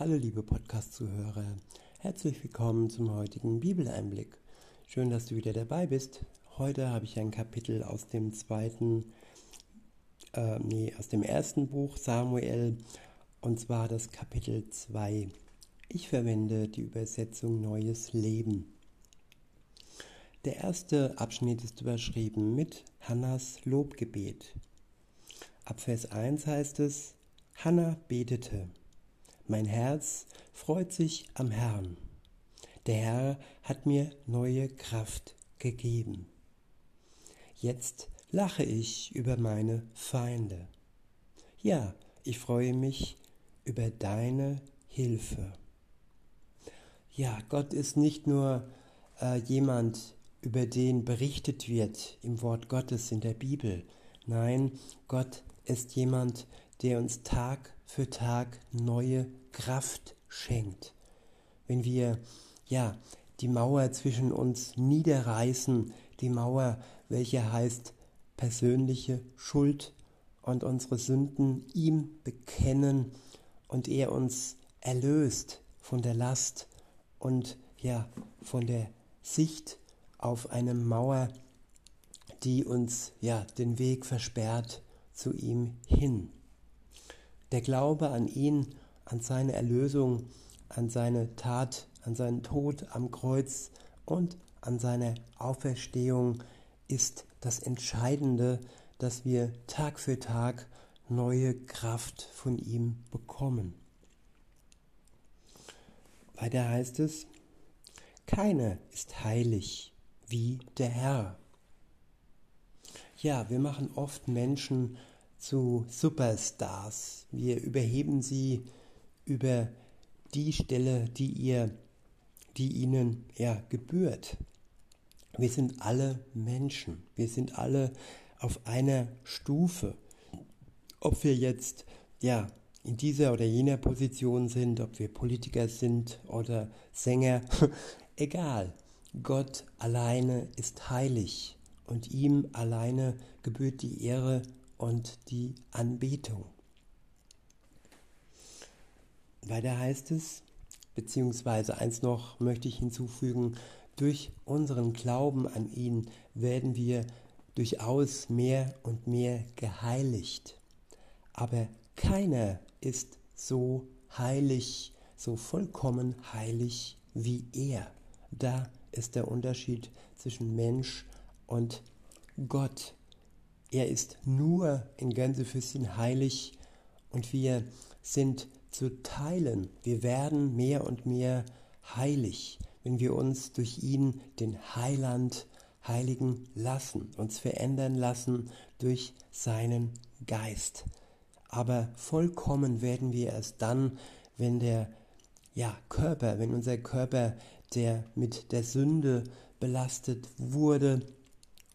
Hallo liebe Podcast-Zuhörer, herzlich willkommen zum heutigen Bibeleinblick. Schön, dass du wieder dabei bist. Heute habe ich ein Kapitel aus dem zweiten, äh, nee, aus dem ersten Buch Samuel und zwar das Kapitel 2. Ich verwende die Übersetzung Neues Leben. Der erste Abschnitt ist überschrieben mit Hannas Lobgebet. Ab Vers 1 heißt es, Hannah betete. Mein Herz freut sich am Herrn. Der Herr hat mir neue Kraft gegeben. Jetzt lache ich über meine Feinde. Ja, ich freue mich über deine Hilfe. Ja, Gott ist nicht nur äh, jemand, über den berichtet wird im Wort Gottes in der Bibel. Nein, Gott ist jemand, der uns Tag für Tag neue Kraft schenkt. Wenn wir ja die Mauer zwischen uns niederreißen, die Mauer, welche heißt persönliche Schuld und unsere Sünden ihm bekennen und er uns erlöst von der Last und ja von der Sicht auf eine Mauer, die uns ja den Weg versperrt zu ihm hin. Der Glaube an ihn an seine Erlösung, an seine Tat, an seinen Tod am Kreuz und an seine Auferstehung ist das Entscheidende, dass wir Tag für Tag neue Kraft von ihm bekommen. Weiter heißt es, keiner ist heilig wie der Herr. Ja, wir machen oft Menschen zu Superstars. Wir überheben sie über die Stelle, die ihr, die ihnen ja gebührt. Wir sind alle Menschen. Wir sind alle auf einer Stufe. Ob wir jetzt ja in dieser oder jener Position sind, ob wir Politiker sind oder Sänger, egal. Gott alleine ist heilig und ihm alleine gebührt die Ehre und die Anbetung. Weiter heißt es, beziehungsweise eins noch möchte ich hinzufügen, durch unseren Glauben an ihn werden wir durchaus mehr und mehr geheiligt. Aber keiner ist so heilig, so vollkommen heilig wie er. Da ist der Unterschied zwischen Mensch und Gott. Er ist nur in Gänsefüßchen heilig und wir sind zu teilen. Wir werden mehr und mehr heilig, wenn wir uns durch ihn, den Heiland, heiligen lassen, uns verändern lassen durch seinen Geist. Aber vollkommen werden wir erst dann, wenn der ja, Körper, wenn unser Körper, der mit der Sünde belastet wurde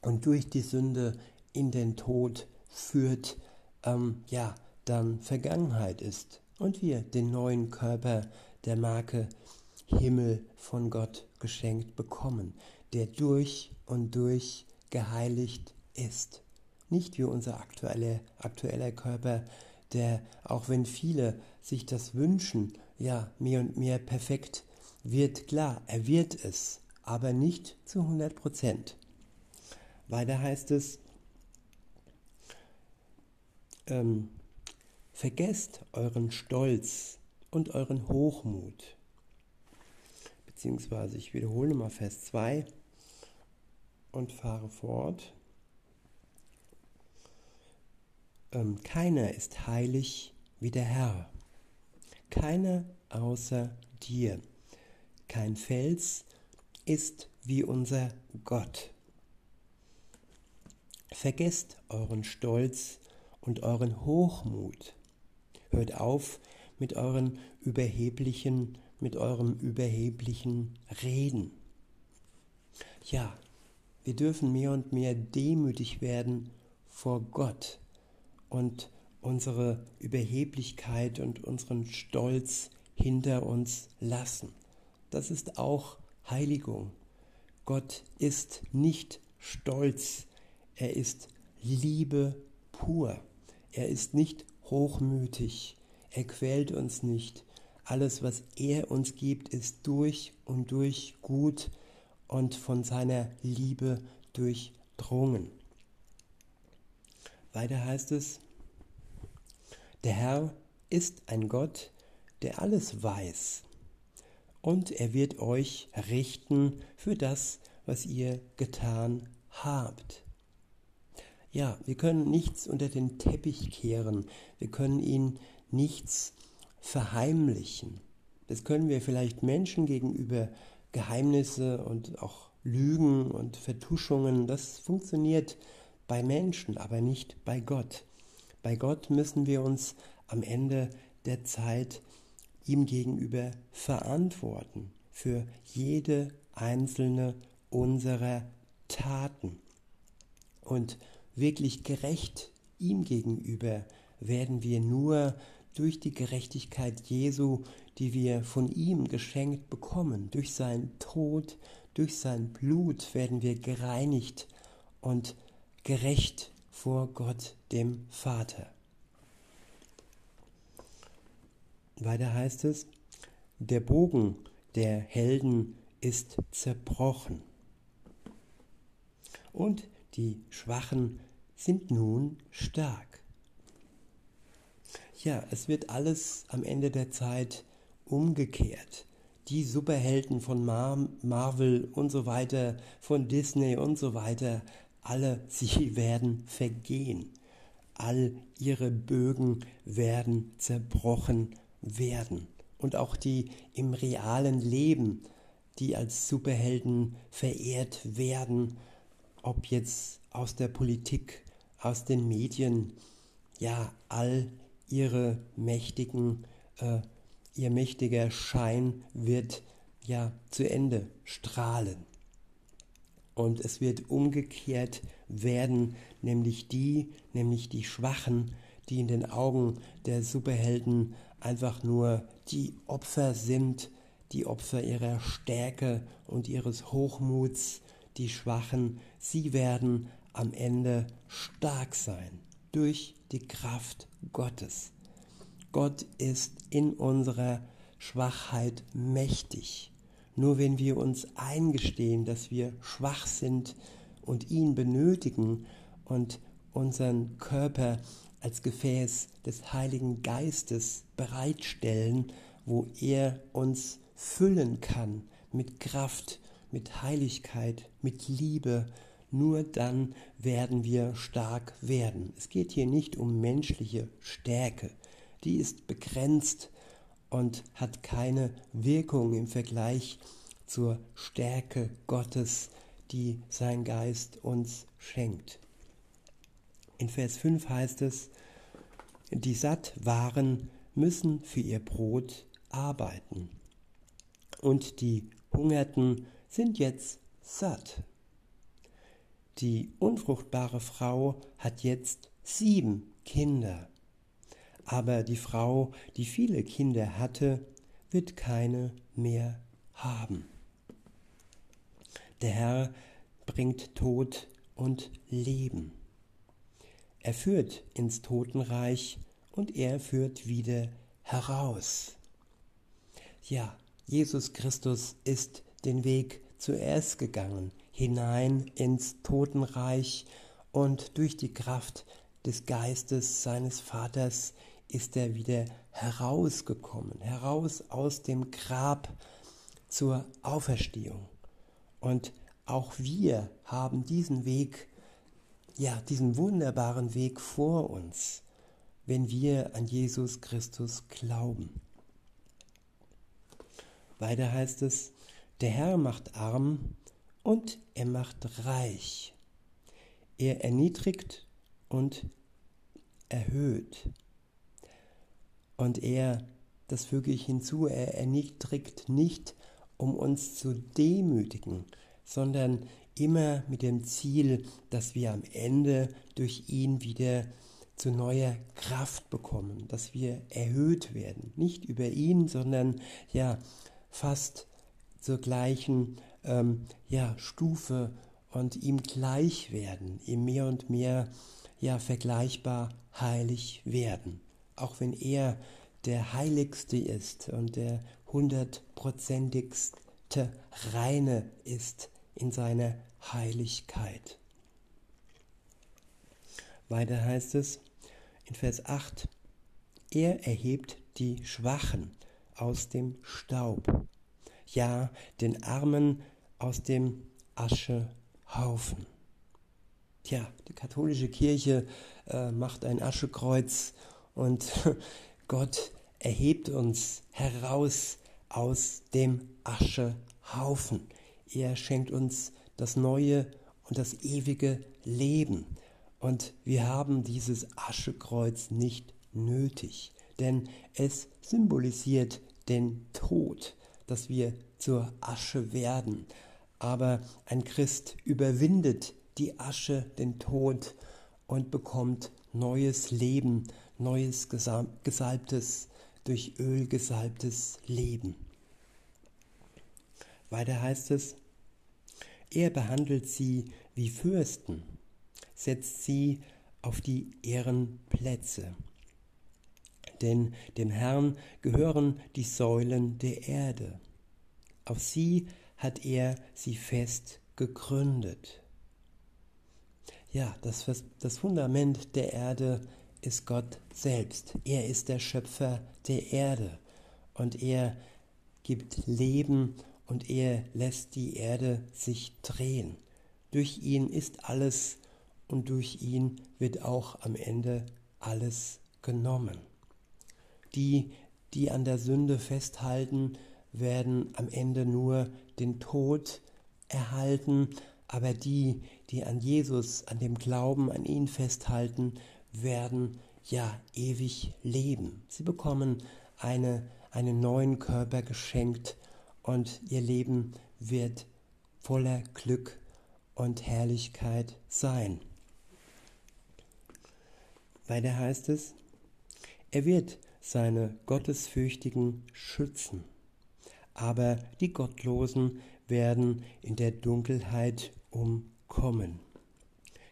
und durch die Sünde in den Tod führt, ähm, ja, dann Vergangenheit ist und wir den neuen Körper der Marke Himmel von Gott geschenkt bekommen, der durch und durch geheiligt ist. Nicht wie unser aktueller, aktueller Körper, der, auch wenn viele sich das wünschen, ja, mehr und mehr perfekt wird, klar, er wird es, aber nicht zu 100 Prozent. Weiter heißt es, ähm, Vergesst euren Stolz und euren Hochmut. Beziehungsweise ich wiederhole mal Vers 2 und fahre fort. Ähm, keiner ist heilig wie der Herr. Keiner außer dir. Kein Fels ist wie unser Gott. Vergesst euren Stolz und euren Hochmut Hört auf mit euren überheblichen, mit eurem überheblichen Reden. Ja, wir dürfen mehr und mehr demütig werden vor Gott und unsere Überheblichkeit und unseren Stolz hinter uns lassen. Das ist auch Heiligung. Gott ist nicht stolz, er ist Liebe pur. Er ist nicht hochmütig, er quält uns nicht, Alles, was er uns gibt, ist durch und durch gut und von seiner Liebe durchdrungen. Weiter heißt es, der Herr ist ein Gott, der alles weiß, und er wird euch richten für das, was ihr getan habt. Ja, wir können nichts unter den Teppich kehren, wir können ihn nichts verheimlichen. Das können wir vielleicht Menschen gegenüber Geheimnisse und auch Lügen und Vertuschungen, das funktioniert bei Menschen, aber nicht bei Gott. Bei Gott müssen wir uns am Ende der Zeit ihm gegenüber verantworten für jede einzelne unserer Taten. Und wirklich gerecht ihm gegenüber werden wir nur durch die Gerechtigkeit Jesu, die wir von ihm geschenkt bekommen. Durch seinen Tod, durch sein Blut werden wir gereinigt und gerecht vor Gott dem Vater. Weiter heißt es, der Bogen der Helden ist zerbrochen und die Schwachen sind nun stark. Ja, es wird alles am Ende der Zeit umgekehrt. Die Superhelden von Mar Marvel und so weiter, von Disney und so weiter, alle sie werden vergehen. All ihre Bögen werden zerbrochen werden. Und auch die im realen Leben, die als Superhelden verehrt werden, ob jetzt aus der Politik, aus den Medien, ja, all ihre mächtigen, äh, ihr mächtiger Schein wird ja zu Ende strahlen. Und es wird umgekehrt werden, nämlich die, nämlich die Schwachen, die in den Augen der Superhelden einfach nur die Opfer sind, die Opfer ihrer Stärke und ihres Hochmuts, die Schwachen, sie werden am Ende stark sein durch die Kraft Gottes. Gott ist in unserer Schwachheit mächtig. Nur wenn wir uns eingestehen, dass wir schwach sind und ihn benötigen und unseren Körper als Gefäß des Heiligen Geistes bereitstellen, wo er uns füllen kann mit Kraft, mit Heiligkeit, mit Liebe, nur dann werden wir stark werden. Es geht hier nicht um menschliche Stärke, die ist begrenzt und hat keine Wirkung im Vergleich zur Stärke Gottes, die sein Geist uns schenkt. In Vers 5 heißt es, die satt waren, müssen für ihr Brot arbeiten. Und die Hungerten sind jetzt satt. Die unfruchtbare Frau hat jetzt sieben Kinder. Aber die Frau, die viele Kinder hatte, wird keine mehr haben. Der Herr bringt Tod und Leben. Er führt ins Totenreich und er führt wieder heraus. Ja, Jesus Christus ist den Weg zuerst gegangen, hinein ins Totenreich und durch die Kraft des Geistes seines Vaters ist er wieder herausgekommen, heraus aus dem Grab zur Auferstehung. Und auch wir haben diesen Weg, ja, diesen wunderbaren Weg vor uns, wenn wir an Jesus Christus glauben. Weiter heißt es, der Herr macht arm und er macht reich. Er erniedrigt und erhöht. Und er, das füge ich hinzu, er erniedrigt nicht, um uns zu demütigen, sondern immer mit dem Ziel, dass wir am Ende durch ihn wieder zu neuer Kraft bekommen, dass wir erhöht werden. Nicht über ihn, sondern ja fast zur gleichen ähm, ja, Stufe und ihm gleich werden, ihm mehr und mehr ja vergleichbar heilig werden. Auch wenn er der heiligste ist und der hundertprozentigste reine ist in seiner Heiligkeit. Weiter heißt es in Vers 8, er erhebt die Schwachen aus dem Staub, ja den Armen aus dem Aschehaufen. Tja, die katholische Kirche äh, macht ein Aschekreuz und Gott erhebt uns heraus aus dem Aschehaufen. Er schenkt uns das neue und das ewige Leben. Und wir haben dieses Aschekreuz nicht nötig, denn es symbolisiert den Tod, dass wir zur Asche werden. Aber ein Christ überwindet die Asche, den Tod und bekommt neues Leben, neues gesalbtes, durch Öl gesalbtes Leben. Weiter heißt es, er behandelt sie wie Fürsten, setzt sie auf die Ehrenplätze. Denn dem Herrn gehören die Säulen der Erde. Auf sie hat er sie fest gegründet. Ja, das, das Fundament der Erde ist Gott selbst. Er ist der Schöpfer der Erde und er gibt Leben und er lässt die Erde sich drehen. Durch ihn ist alles und durch ihn wird auch am Ende alles genommen. Die, die an der Sünde festhalten, werden am Ende nur den Tod erhalten, aber die, die an Jesus, an dem Glauben, an ihn festhalten, werden ja ewig leben. Sie bekommen eine, einen neuen Körper geschenkt und ihr Leben wird voller Glück und Herrlichkeit sein. Weiter heißt es, er wird seine Gottesfürchtigen schützen, aber die Gottlosen werden in der Dunkelheit umkommen.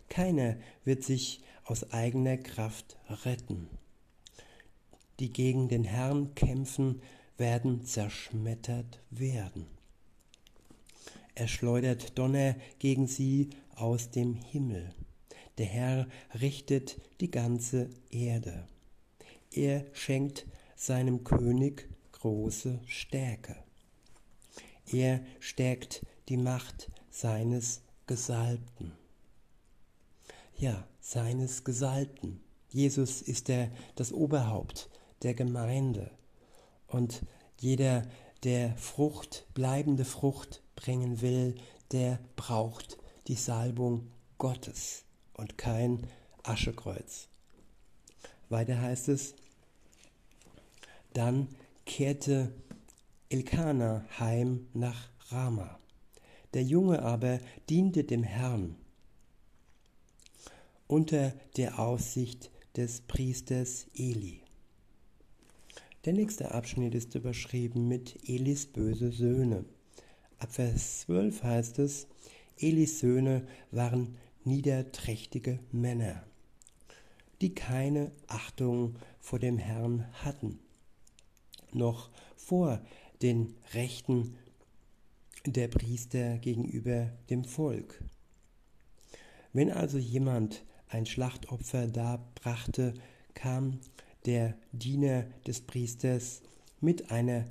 Keiner wird sich aus eigener Kraft retten. Die gegen den Herrn kämpfen, werden zerschmettert werden. Er schleudert Donner gegen sie aus dem Himmel. Der Herr richtet die ganze Erde. Er schenkt seinem König große Stärke. Er stärkt die Macht seines Gesalbten. Ja, seines Gesalbten. Jesus ist der, das Oberhaupt der Gemeinde. Und jeder, der Frucht, bleibende Frucht bringen will, der braucht die Salbung Gottes und kein Aschekreuz. Weiter heißt es, dann kehrte Elkana heim nach Rama. Der Junge aber diente dem Herrn unter der Aussicht des Priesters Eli. Der nächste Abschnitt ist überschrieben mit Elis böse Söhne. Ab Vers 12 heißt es, Elis Söhne waren niederträchtige Männer, die keine Achtung vor dem Herrn hatten, noch vor den Rechten der Priester gegenüber dem Volk. Wenn also jemand ein Schlachtopfer darbrachte, kam der Diener des Priesters mit einer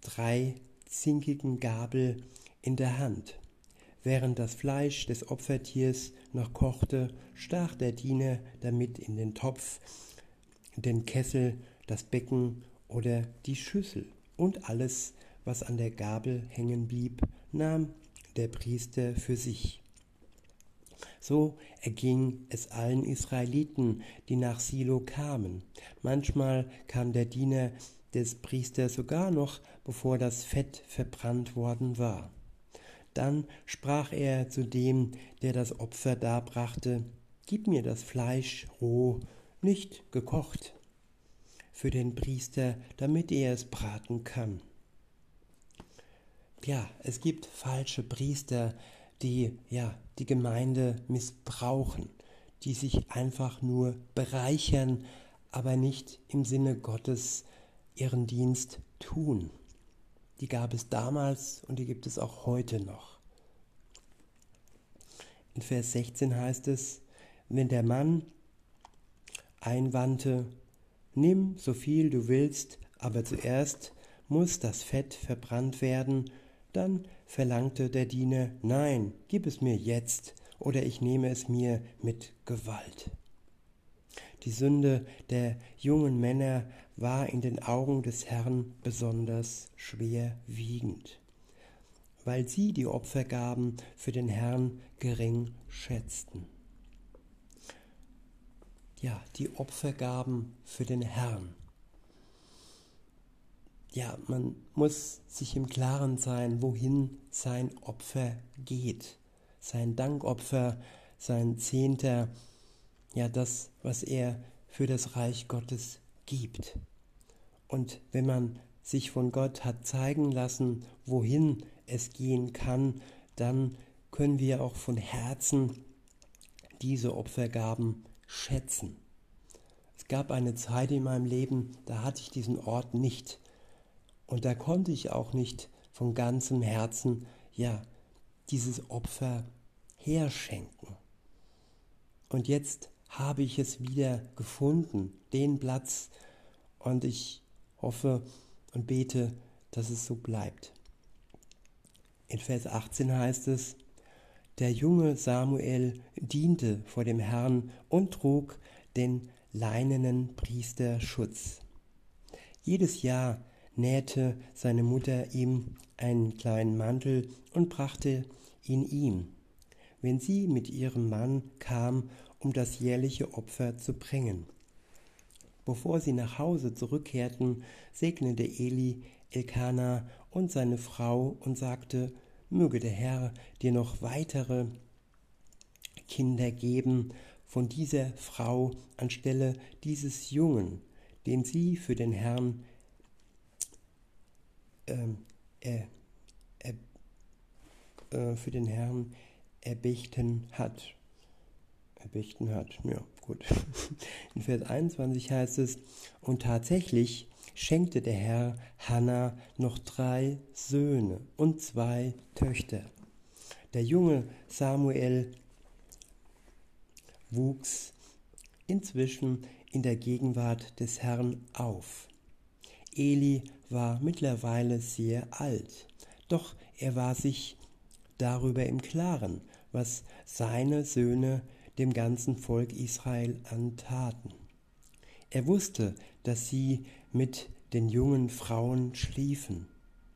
dreizinkigen Gabel in der Hand. Während das Fleisch des Opfertiers noch kochte, stach der Diener damit in den Topf, den Kessel, das Becken oder die Schüssel und alles, was an der Gabel hängen blieb, nahm der Priester für sich. So erging es allen Israeliten, die nach Silo kamen. Manchmal kam der Diener des Priesters sogar noch, bevor das Fett verbrannt worden war. Dann sprach er zu dem, der das Opfer darbrachte, Gib mir das Fleisch roh, nicht gekocht, für den Priester, damit er es braten kann. Ja, es gibt falsche Priester, die ja die Gemeinde missbrauchen, die sich einfach nur bereichern aber nicht im Sinne Gottes ihren Dienst tun. Die gab es damals und die gibt es auch heute noch. In Vers 16 heißt es, wenn der Mann einwandte, nimm so viel du willst, aber zuerst muss das Fett verbrannt werden, dann verlangte der Diener, nein, gib es mir jetzt, oder ich nehme es mir mit Gewalt. Die Sünde der jungen Männer war in den Augen des Herrn besonders schwerwiegend, weil sie die Opfergaben für den Herrn gering schätzten. Ja, die Opfergaben für den Herrn. Ja, man muss sich im Klaren sein, wohin sein Opfer geht. Sein Dankopfer, sein Zehnter, ja das, was er für das Reich Gottes gibt. Und wenn man sich von Gott hat zeigen lassen, wohin es gehen kann, dann können wir auch von Herzen diese Opfergaben schätzen. Es gab eine Zeit in meinem Leben, da hatte ich diesen Ort nicht. Und da konnte ich auch nicht von ganzem Herzen, ja, dieses Opfer herschenken. Und jetzt habe ich es wieder gefunden, den Platz. Und ich hoffe und bete, dass es so bleibt. In Vers 18 heißt es, der junge Samuel diente vor dem Herrn und trug den leinenen Priesterschutz. Jedes Jahr nähte seine Mutter ihm einen kleinen Mantel und brachte ihn ihm, wenn sie mit ihrem Mann kam um das jährliche Opfer zu bringen. Bevor sie nach Hause zurückkehrten, segnete Eli Elkana und seine Frau und sagte, möge der Herr dir noch weitere Kinder geben von dieser Frau anstelle dieses Jungen, den sie für den Herrn äh, äh, äh, für den Herrn erbächten hat erbächten hat. Ja, gut. In Vers 21 heißt es, und tatsächlich schenkte der Herr Hannah noch drei Söhne und zwei Töchter. Der junge Samuel wuchs inzwischen in der Gegenwart des Herrn auf. Eli war mittlerweile sehr alt, doch er war sich darüber im Klaren, was seine Söhne dem ganzen Volk Israel antaten. Er wusste, dass sie mit den jungen Frauen schliefen,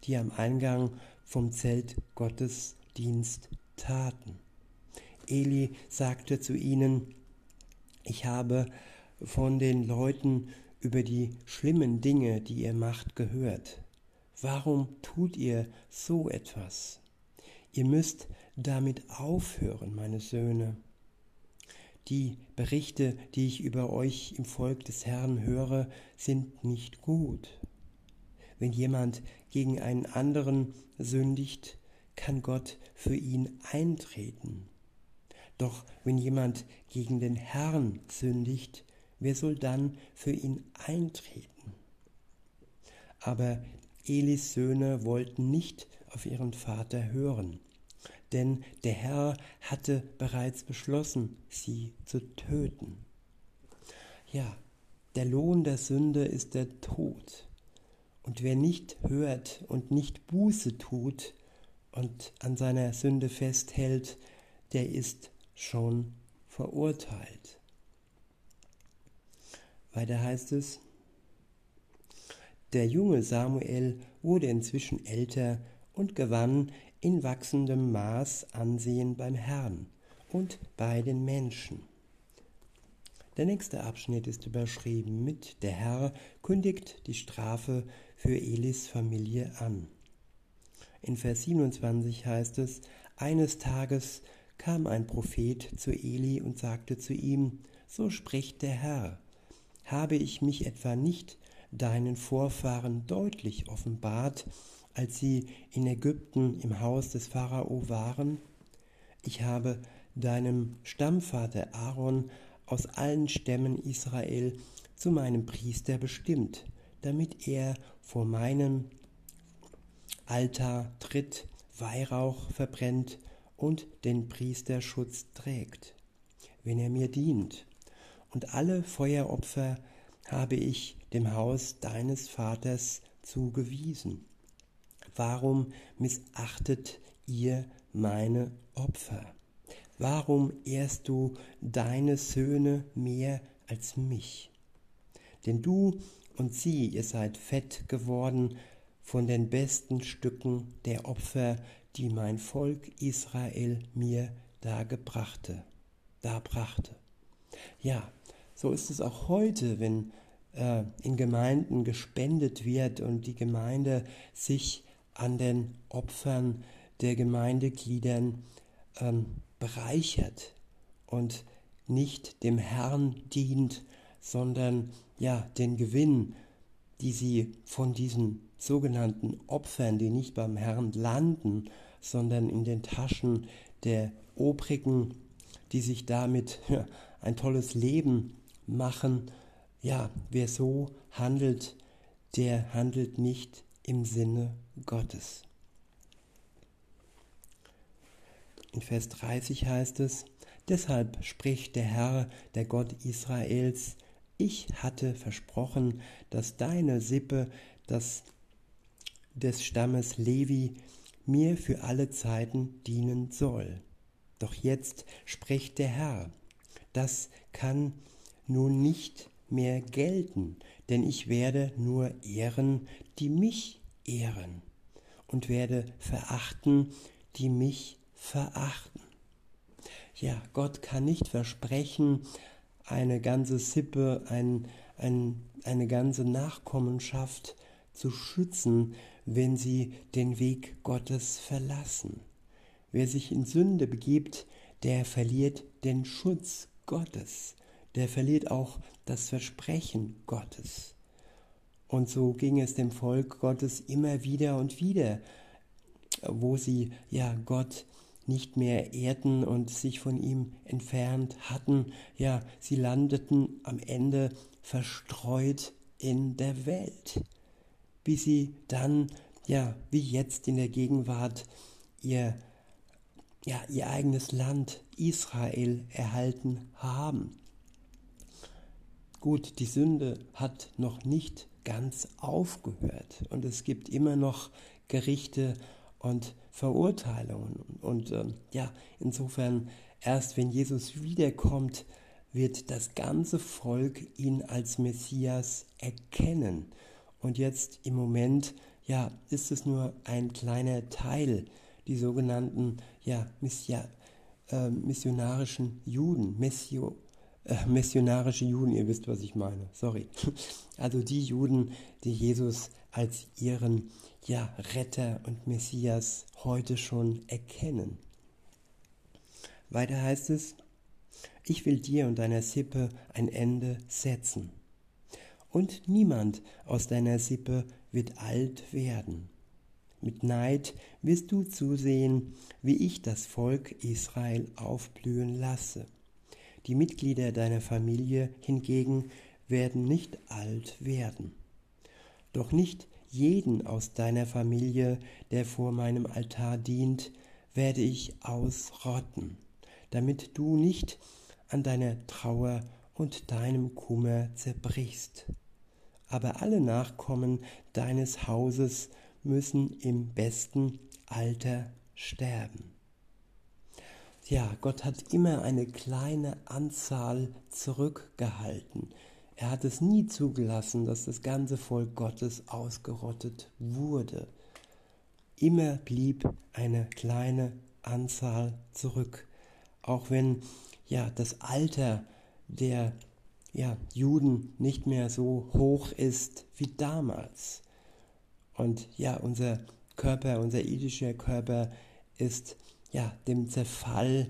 die am Eingang vom Zelt Gottes Dienst taten. Eli sagte zu ihnen, ich habe von den Leuten über die schlimmen Dinge, die ihr macht, gehört. Warum tut ihr so etwas? Ihr müsst damit aufhören, meine Söhne. Die Berichte, die ich über euch im Volk des Herrn höre, sind nicht gut. Wenn jemand gegen einen anderen sündigt, kann Gott für ihn eintreten. Doch wenn jemand gegen den Herrn sündigt, wer soll dann für ihn eintreten? Aber Elis Söhne wollten nicht auf ihren Vater hören denn der Herr hatte bereits beschlossen, sie zu töten. Ja, der Lohn der Sünde ist der Tod. Und wer nicht hört und nicht Buße tut und an seiner Sünde festhält, der ist schon verurteilt. Weiter heißt es, der junge Samuel wurde inzwischen älter und gewann in wachsendem Maß Ansehen beim Herrn und bei den Menschen. Der nächste Abschnitt ist überschrieben mit Der Herr kündigt die Strafe für Elis Familie an. In Vers 27 heißt es, eines Tages kam ein Prophet zu Eli und sagte zu ihm, so spricht der Herr, habe ich mich etwa nicht deinen Vorfahren deutlich offenbart, als sie in Ägypten im Haus des Pharao waren? Ich habe deinem Stammvater Aaron aus allen Stämmen Israel zu meinem Priester bestimmt, damit er vor meinem Altar tritt, Weihrauch verbrennt und den Priesterschutz trägt, wenn er mir dient. Und alle Feueropfer habe ich dem Haus deines Vaters zugewiesen. Warum missachtet ihr meine Opfer? Warum ehrst du deine Söhne mehr als mich? Denn du und sie, ihr seid fett geworden von den besten Stücken der Opfer, die mein Volk Israel mir da gebrachte, da brachte. Ja, so ist es auch heute, wenn äh, in Gemeinden gespendet wird und die Gemeinde sich an den Opfern der Gemeindegliedern ähm, bereichert und nicht dem Herrn dient, sondern ja den Gewinn, die sie von diesen sogenannten Opfern, die nicht beim Herrn landen, sondern in den Taschen der Obrigen, die sich damit ja, ein tolles Leben machen. Ja, wer so handelt, der handelt nicht im Sinne Gottes. In Vers 30 heißt es, Deshalb spricht der Herr, der Gott Israels, ich hatte versprochen, dass deine Sippe, das des Stammes Levi, mir für alle Zeiten dienen soll. Doch jetzt spricht der Herr, das kann nun nicht mehr gelten, denn ich werde nur ehren, die mich ehren, und werde verachten, die mich verachten. Ja, Gott kann nicht versprechen, eine ganze Sippe, ein, ein, eine ganze Nachkommenschaft zu schützen, wenn sie den Weg Gottes verlassen. Wer sich in Sünde begibt, der verliert den Schutz Gottes, der verliert auch das Versprechen Gottes. Und so ging es dem Volk Gottes immer wieder und wieder, wo sie ja Gott nicht mehr ehrten und sich von ihm entfernt hatten. Ja, sie landeten am Ende verstreut in der Welt, bis sie dann, ja, wie jetzt in der Gegenwart, ihr, ja, ihr eigenes Land Israel erhalten haben. Gut, die Sünde hat noch nicht ganz aufgehört und es gibt immer noch Gerichte und Verurteilungen. Und äh, ja, insofern, erst wenn Jesus wiederkommt, wird das ganze Volk ihn als Messias erkennen. Und jetzt im Moment, ja, ist es nur ein kleiner Teil, die sogenannten, ja, Missia, äh, missionarischen Juden, Messio, äh, missionarische Juden, ihr wisst, was ich meine, sorry. Also die Juden, die Jesus als ihren ja, Retter und Messias heute schon erkennen. Weiter heißt es, ich will dir und deiner Sippe ein Ende setzen. Und niemand aus deiner Sippe wird alt werden. Mit Neid wirst du zusehen, wie ich das Volk Israel aufblühen lasse. Die Mitglieder deiner Familie hingegen werden nicht alt werden. Doch nicht jeden aus deiner Familie, der vor meinem Altar dient, werde ich ausrotten, damit du nicht an deiner Trauer und deinem Kummer zerbrichst. Aber alle Nachkommen deines Hauses müssen im besten Alter sterben. Ja, Gott hat immer eine kleine Anzahl zurückgehalten, er hat es nie zugelassen, dass das ganze Volk Gottes ausgerottet wurde. Immer blieb eine kleine Anzahl zurück, auch wenn ja das Alter der ja, Juden nicht mehr so hoch ist wie damals. Und ja, unser Körper, unser irdischer Körper ist ja dem Zerfall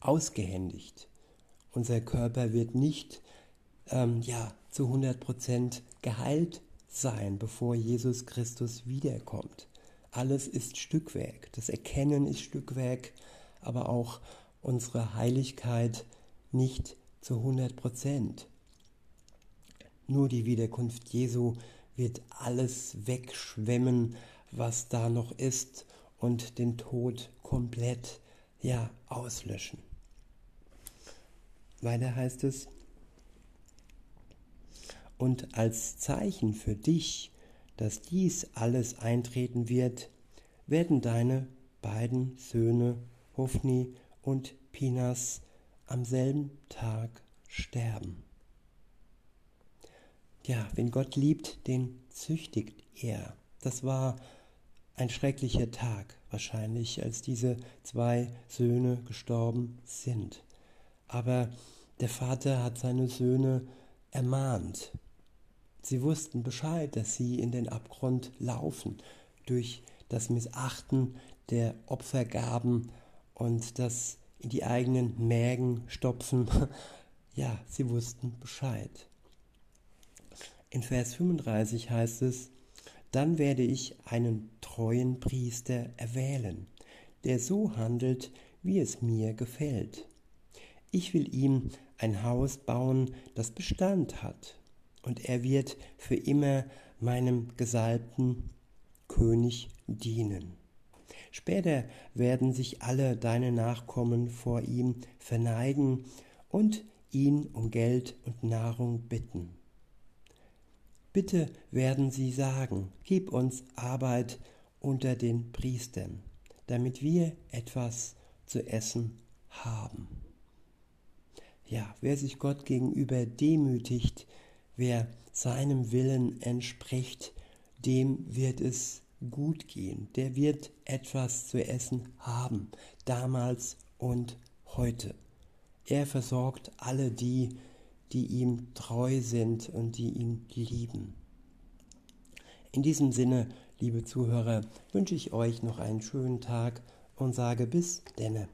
ausgehändigt. Unser Körper wird nicht ähm, ja, zu 100% geheilt sein, bevor Jesus Christus wiederkommt. Alles ist Stückwerk. Das Erkennen ist Stückwerk, aber auch unsere Heiligkeit nicht zu 100%. nur die Wiederkunft Jesu wird alles wegschwemmen, was da noch ist und den Tod komplett ja auslöschen. Weiter heißt es, und als Zeichen für dich, dass dies alles eintreten wird, werden deine beiden Söhne Hophni und Pinas am selben Tag sterben. Ja, wenn Gott liebt, den züchtigt er. Das war ein schrecklicher Tag wahrscheinlich, als diese zwei Söhne gestorben sind. Aber der Vater hat seine Söhne ermahnt. Sie wussten Bescheid, dass sie in den Abgrund laufen durch das Missachten der Opfergaben und das in die eigenen Mägen stopfen. Ja, sie wussten Bescheid. In Vers 35 heißt es, dann werde ich einen treuen Priester erwählen, der so handelt, wie es mir gefällt. Ich will ihm ein Haus bauen, das Bestand hat, und er wird für immer meinem gesalbten König dienen. Später werden sich alle deine Nachkommen vor ihm verneigen und ihn um Geld und Nahrung bitten. Bitte werden sie sagen, gib uns Arbeit unter den Priestern, damit wir etwas zu essen haben. Ja, wer sich Gott gegenüber demütigt, wer seinem Willen entspricht, dem wird es gut gehen, der wird etwas zu essen haben, damals und heute. Er versorgt alle die, die ihm treu sind und die ihn lieben. In diesem Sinne, liebe Zuhörer, wünsche ich euch noch einen schönen Tag und sage bis denne.